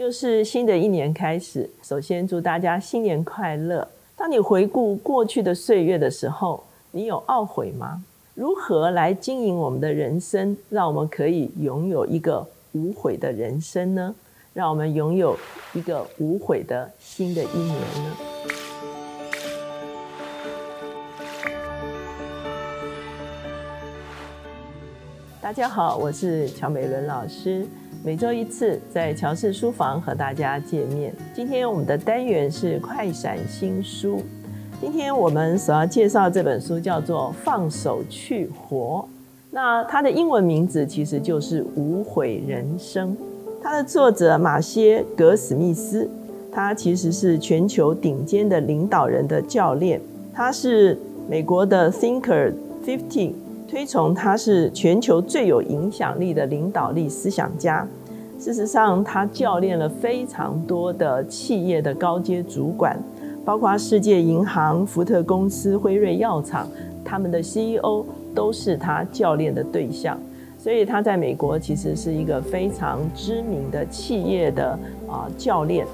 又是新的一年开始，首先祝大家新年快乐。当你回顾过去的岁月的时候，你有懊悔吗？如何来经营我们的人生，让我们可以拥有一个无悔的人生呢？让我们拥有一个无悔的新的一年呢？大家好，我是乔美伦老师。每周一次在乔氏书房和大家见面。今天我们的单元是快闪新书。今天我们所要介绍这本书叫做《放手去活》，那它的英文名字其实就是《无悔人生》。它的作者马歇·格史密斯，他其实是全球顶尖的领导人的教练，他是美国的 Thinker Fifty。推崇他是全球最有影响力的领导力思想家。事实上，他教练了非常多的企业的高阶主管，包括世界银行、福特公司、辉瑞药厂，他们的 CEO 都是他教练的对象。所以他在美国其实是一个非常知名的企业的啊教练。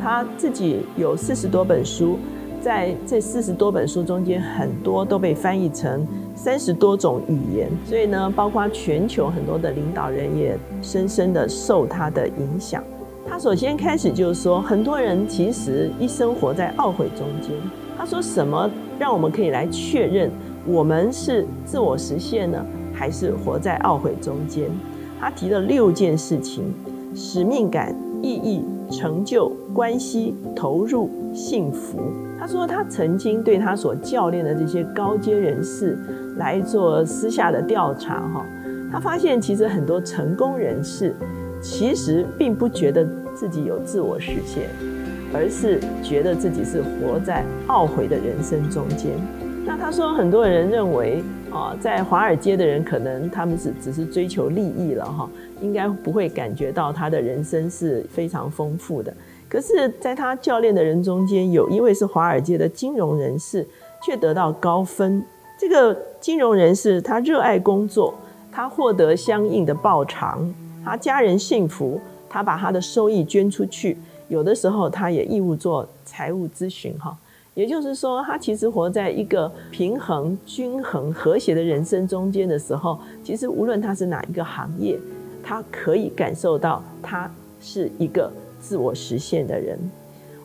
他自己有四十多本书。在这四十多本书中间，很多都被翻译成三十多种语言，所以呢，包括全球很多的领导人也深深的受他的影响。他首先开始就是说，很多人其实一生活在懊悔中间。他说，什么让我们可以来确认我们是自我实现呢，还是活在懊悔中间？他提了六件事情：使命感、意义、成就、关系、投入、幸福。他说，他曾经对他所教练的这些高阶人士来做私下的调查，哈，他发现其实很多成功人士其实并不觉得自己有自我实现，而是觉得自己是活在懊悔的人生中间。那他说，很多人认为啊，在华尔街的人可能他们是只是追求利益了，哈，应该不会感觉到他的人生是非常丰富的。可是，在他教练的人中间，有一位是华尔街的金融人士，却得到高分。这个金融人士，他热爱工作，他获得相应的报偿，他家人幸福，他把他的收益捐出去。有的时候，他也义务做财务咨询。哈，也就是说，他其实活在一个平衡、均衡、和谐的人生中间的时候，其实无论他是哪一个行业，他可以感受到他是一个。自我实现的人，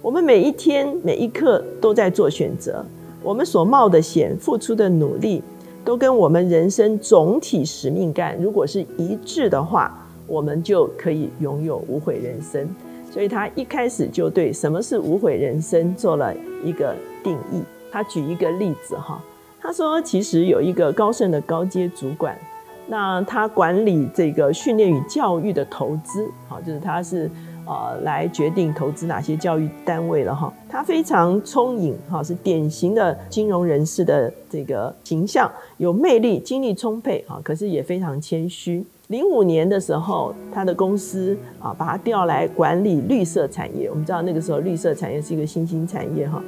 我们每一天每一刻都在做选择，我们所冒的险、付出的努力，都跟我们人生总体使命感如果是一致的话，我们就可以拥有无悔人生。所以他一开始就对什么是无悔人生做了一个定义。他举一个例子哈，他说其实有一个高盛的高阶主管，那他管理这个训练与教育的投资，好，就是他是。呃，来决定投资哪些教育单位了哈。他非常聪颖哈，是典型的金融人士的这个形象，有魅力，精力充沛哈。可是也非常谦虚。零五年的时候，他的公司啊，把他调来管理绿色产业。我们知道那个时候绿色产业是一个新兴产业哈。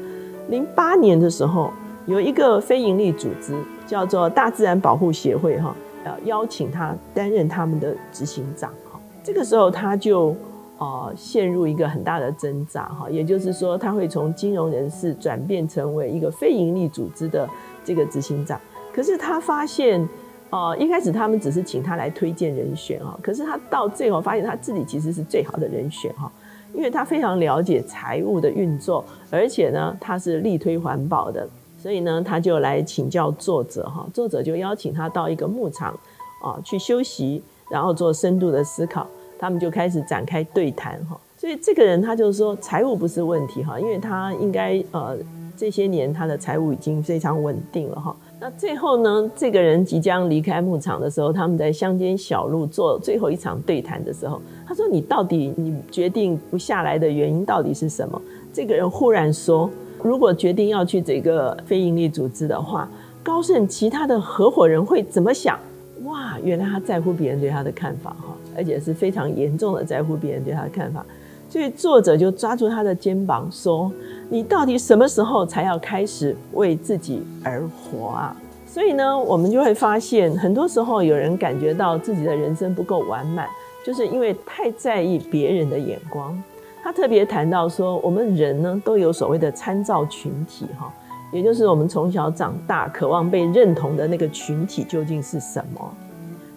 零八年的时候，有一个非营利组织叫做大自然保护协会哈，要邀请他担任他们的执行长哈。这个时候他就。哦，陷入一个很大的挣扎哈，也就是说，他会从金融人士转变成为一个非营利组织的这个执行长。可是他发现，哦，一开始他们只是请他来推荐人选哈，可是他到最后发现他自己其实是最好的人选哈，因为他非常了解财务的运作，而且呢，他是力推环保的，所以呢，他就来请教作者哈，作者就邀请他到一个牧场啊去休息，然后做深度的思考。他们就开始展开对谈哈，所以这个人他就是说财务不是问题哈，因为他应该呃这些年他的财务已经非常稳定了哈。那最后呢，这个人即将离开牧场的时候，他们在乡间小路做最后一场对谈的时候，他说：“你到底你决定不下来的原因到底是什么？”这个人忽然说：“如果决定要去这个非营利组织的话，高盛其他的合伙人会怎么想？”哇，原来他在乎别人对他的看法哈。而且是非常严重的在乎别人对他的看法，所以作者就抓住他的肩膀说：“你到底什么时候才要开始为自己而活啊？”所以呢，我们就会发现，很多时候有人感觉到自己的人生不够完满，就是因为太在意别人的眼光。他特别谈到说，我们人呢都有所谓的参照群体哈，也就是我们从小长大渴望被认同的那个群体究竟是什么？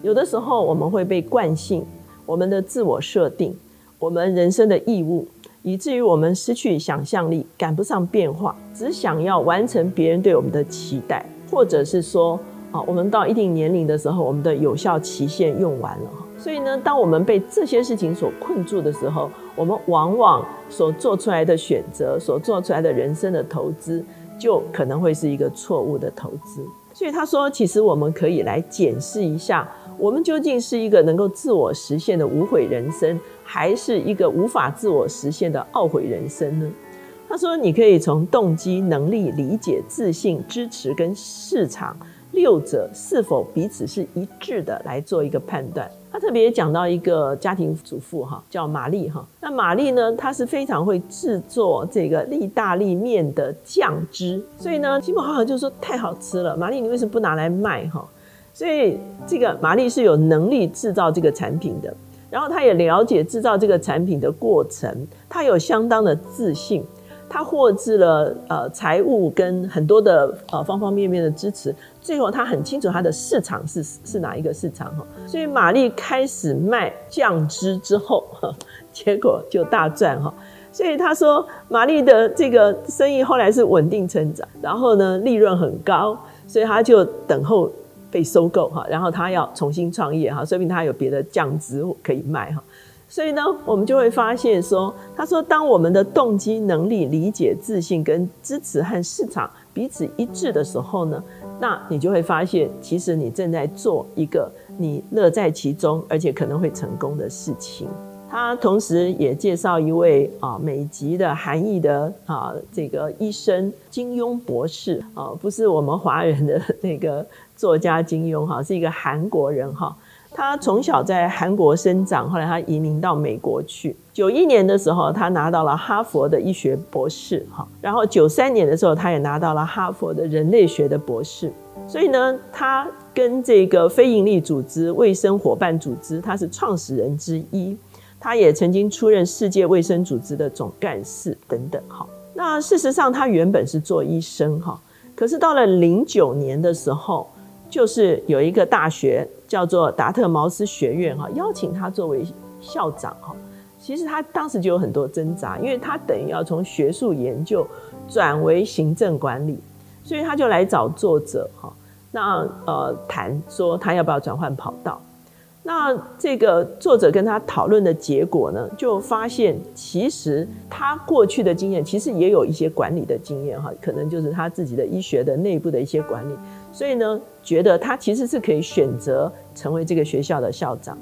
有的时候我们会被惯性、我们的自我设定、我们人生的义务，以至于我们失去想象力，赶不上变化，只想要完成别人对我们的期待，或者是说。啊，我们到一定年龄的时候，我们的有效期限用完了，所以呢，当我们被这些事情所困住的时候，我们往往所做出来的选择，所做出来的人生的投资，就可能会是一个错误的投资。所以他说，其实我们可以来检视一下，我们究竟是一个能够自我实现的无悔人生，还是一个无法自我实现的懊悔人生呢？他说，你可以从动机、能力、理解、自信、支持跟市场。六者是否彼此是一致的来做一个判断？他特别讲到一个家庭主妇哈，叫玛丽哈。那玛丽呢，她是非常会制作这个意大利面的酱汁，所以呢，吉姆好友就说太好吃了。玛丽，你为什么不拿来卖哈？所以这个玛丽是有能力制造这个产品的，然后她也了解制造这个产品的过程，她有相当的自信。他获知了呃财务跟很多的呃方方面面的支持，最后他很清楚他的市场是是哪一个市场哈，所以玛丽开始卖酱汁之后，结果就大赚哈，所以他说玛丽的这个生意后来是稳定成长，然后呢利润很高，所以他就等候被收购哈，然后他要重新创业哈，说明他有别的酱汁可以卖哈。所以呢，我们就会发现说，他说，当我们的动机、能力、理解、自信跟支持和市场彼此一致的时候呢，那你就会发现，其实你正在做一个你乐在其中，而且可能会成功的事情。他同时也介绍一位啊美籍的韩裔的啊这个医生金庸博士啊，不是我们华人的那个作家金庸哈，是一个韩国人哈。他从小在韩国生长，后来他移民到美国去。九一年的时候，他拿到了哈佛的医学博士，哈。然后九三年的时候，他也拿到了哈佛的人类学的博士。所以呢，他跟这个非营利组织卫生伙伴组织，他是创始人之一。他也曾经出任世界卫生组织的总干事等等，哈。那事实上，他原本是做医生，哈。可是到了零九年的时候，就是有一个大学。叫做达特茅斯学院哈，邀请他作为校长哈。其实他当时就有很多挣扎，因为他等于要从学术研究转为行政管理，所以他就来找作者哈。那呃谈说他要不要转换跑道？那这个作者跟他讨论的结果呢，就发现其实他过去的经验其实也有一些管理的经验哈，可能就是他自己的医学的内部的一些管理。所以呢，觉得他其实是可以选择成为这个学校的校长。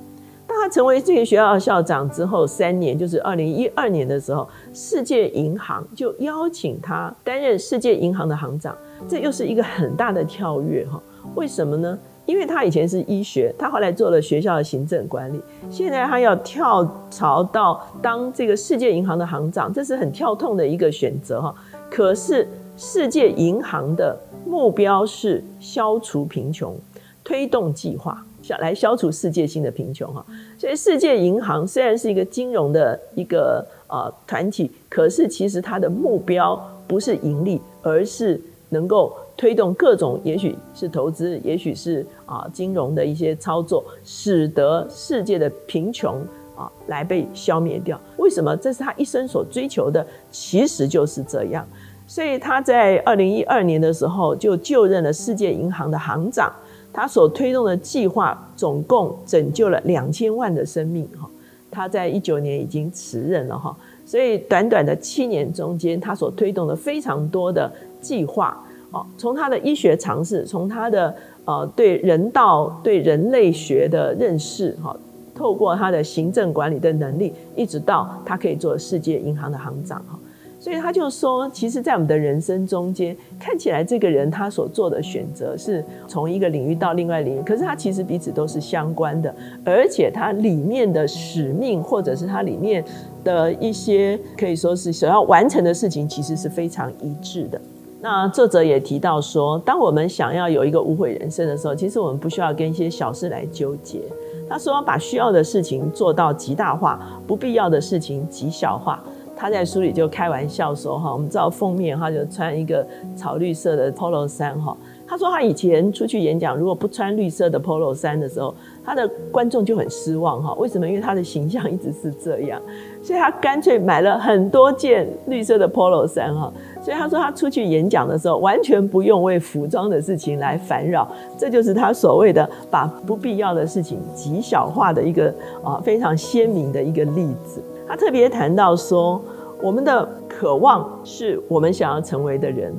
当他成为这个学校的校长之后，三年，就是二零一二年的时候，世界银行就邀请他担任世界银行的行长。这又是一个很大的跳跃哈。为什么呢？因为他以前是医学，他后来做了学校的行政管理，现在他要跳槽到当这个世界银行的行长，这是很跳痛的一个选择哈。可是世界银行的。目标是消除贫穷，推动计划，想来消除世界性的贫穷哈。所以世界银行虽然是一个金融的一个呃团体，可是其实它的目标不是盈利，而是能够推动各种，也许是投资，也许是啊金融的一些操作，使得世界的贫穷啊来被消灭掉。为什么？这是他一生所追求的，其实就是这样。所以他在二零一二年的时候就就任了世界银行的行长，他所推动的计划总共拯救了两千万的生命哈。他在一九年已经辞任了哈，所以短短的七年中间，他所推动的非常多的计划哦，从他的医学尝试，从他的呃对人道对人类学的认识哈，透过他的行政管理的能力，一直到他可以做世界银行的行长哈。所以他就说，其实，在我们的人生中间，看起来这个人他所做的选择是从一个领域到另外领域，可是他其实彼此都是相关的，而且他里面的使命或者是他里面的一些可以说是想要完成的事情，其实是非常一致的。那作者也提到说，当我们想要有一个无悔人生的时候，其实我们不需要跟一些小事来纠结。他说把需要的事情做到极大化，不必要的事情极小化。他在书里就开玩笑说：“哈，我们知道封面哈就穿一个草绿色的 polo 衫哈。他说他以前出去演讲，如果不穿绿色的 polo 衫的时候，他的观众就很失望哈。为什么？因为他的形象一直是这样，所以他干脆买了很多件绿色的 polo 衫哈。所以他说他出去演讲的时候，完全不用为服装的事情来烦扰。这就是他所谓的把不必要的事情极小化的一个啊非常鲜明的一个例子。他特别谈到说。我们的渴望是我们想要成为的人，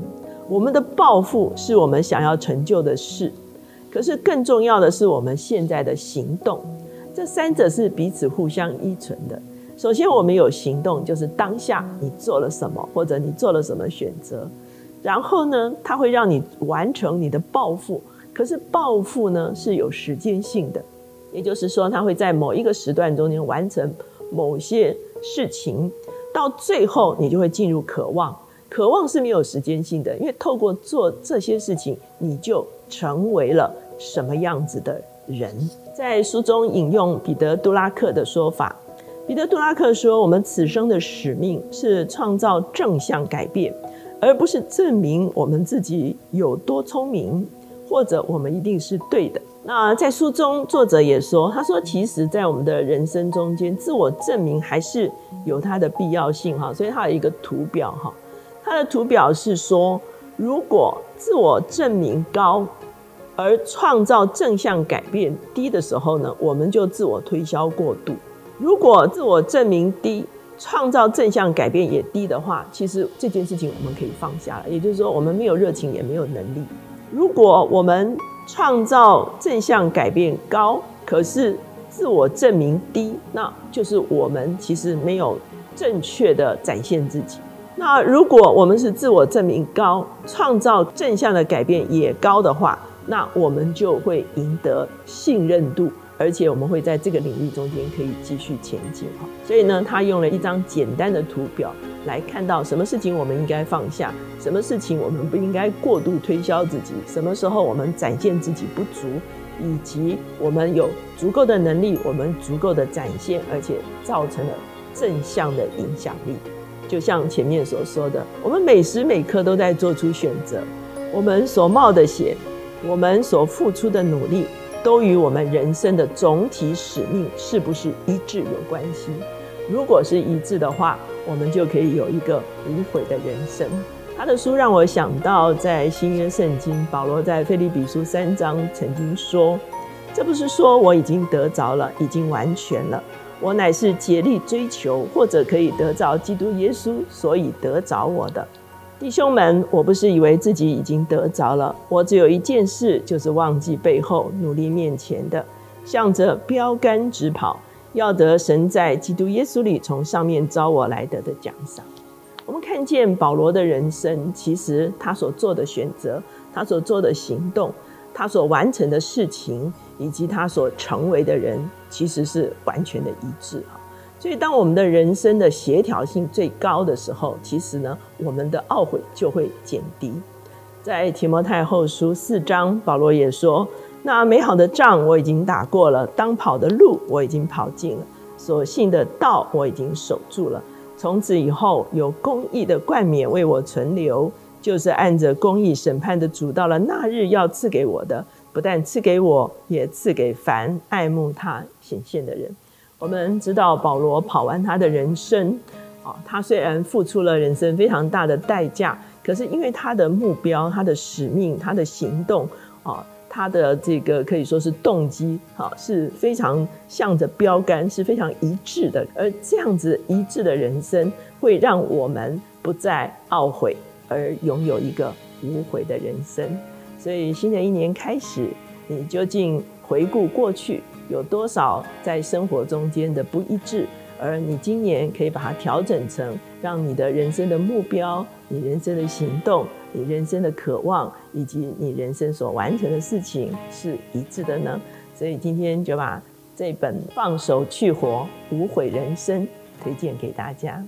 我们的抱负是我们想要成就的事。可是更重要的是我们现在的行动，这三者是彼此互相依存的。首先，我们有行动，就是当下你做了什么，或者你做了什么选择。然后呢，它会让你完成你的抱负。可是抱负呢是有时间性的，也就是说，它会在某一个时段中间完成某些事情。到最后，你就会进入渴望。渴望是没有时间性的，因为透过做这些事情，你就成为了什么样子的人。在书中引用彼得·杜拉克的说法，彼得·杜拉克说：“我们此生的使命是创造正向改变，而不是证明我们自己有多聪明，或者我们一定是对的。”那在书中，作者也说：“他说，其实，在我们的人生中间，自我证明还是有它的必要性哈。所以，他有一个图表哈。他的图表是说，如果自我证明高，而创造正向改变低的时候呢，我们就自我推销过度；如果自我证明低，创造正向改变也低的话，其实这件事情我们可以放下了。也就是说，我们没有热情，也没有能力。如果我们创造正向改变高，可是自我证明低，那就是我们其实没有正确的展现自己。那如果我们是自我证明高，创造正向的改变也高的话，那我们就会赢得信任度。而且我们会在这个领域中间可以继续前进哈，所以呢，他用了一张简单的图表来看到什么事情我们应该放下，什么事情我们不应该过度推销自己，什么时候我们展现自己不足，以及我们有足够的能力，我们足够的展现，而且造成了正向的影响力。就像前面所说的，我们每时每刻都在做出选择，我们所冒的险，我们所付出的努力。都与我们人生的总体使命是不是一致有关系？如果是一致的话，我们就可以有一个无悔的人生。他的书让我想到，在新约圣经，保罗在腓立比书三章曾经说：“这不是说我已经得着了，已经完全了，我乃是竭力追求，或者可以得着基督耶稣，所以得着我的。”弟兄们，我不是以为自己已经得着了，我只有一件事，就是忘记背后，努力面前的，向着标杆直跑，要得神在基督耶稣里从上面招我来得的奖赏。我们看见保罗的人生，其实他所做的选择，他所做的行动，他所完成的事情，以及他所成为的人，其实是完全的一致啊。所以，当我们的人生的协调性最高的时候，其实呢，我们的懊悔就会减低。在提摩太后书四章，保罗也说：“那美好的仗我已经打过了，当跑的路我已经跑尽了，所信的道我已经守住了。从此以后，有公义的冠冕为我存留，就是按着公义审判的主，到了那日要赐给我的，不但赐给我，也赐给凡爱慕他显现的人。”我们知道保罗跑完他的人生，啊，他虽然付出了人生非常大的代价，可是因为他的目标、他的使命、他的行动，啊，他的这个可以说是动机，啊，是非常向着标杆，是非常一致的。而这样子一致的人生，会让我们不再懊悔，而拥有一个无悔的人生。所以新的一年开始，你究竟回顾过去？有多少在生活中间的不一致，而你今年可以把它调整成，让你的人生的目标、你人生的行动、你人生的渴望，以及你人生所完成的事情是一致的呢？所以今天就把这本《放手去活，无悔人生》推荐给大家。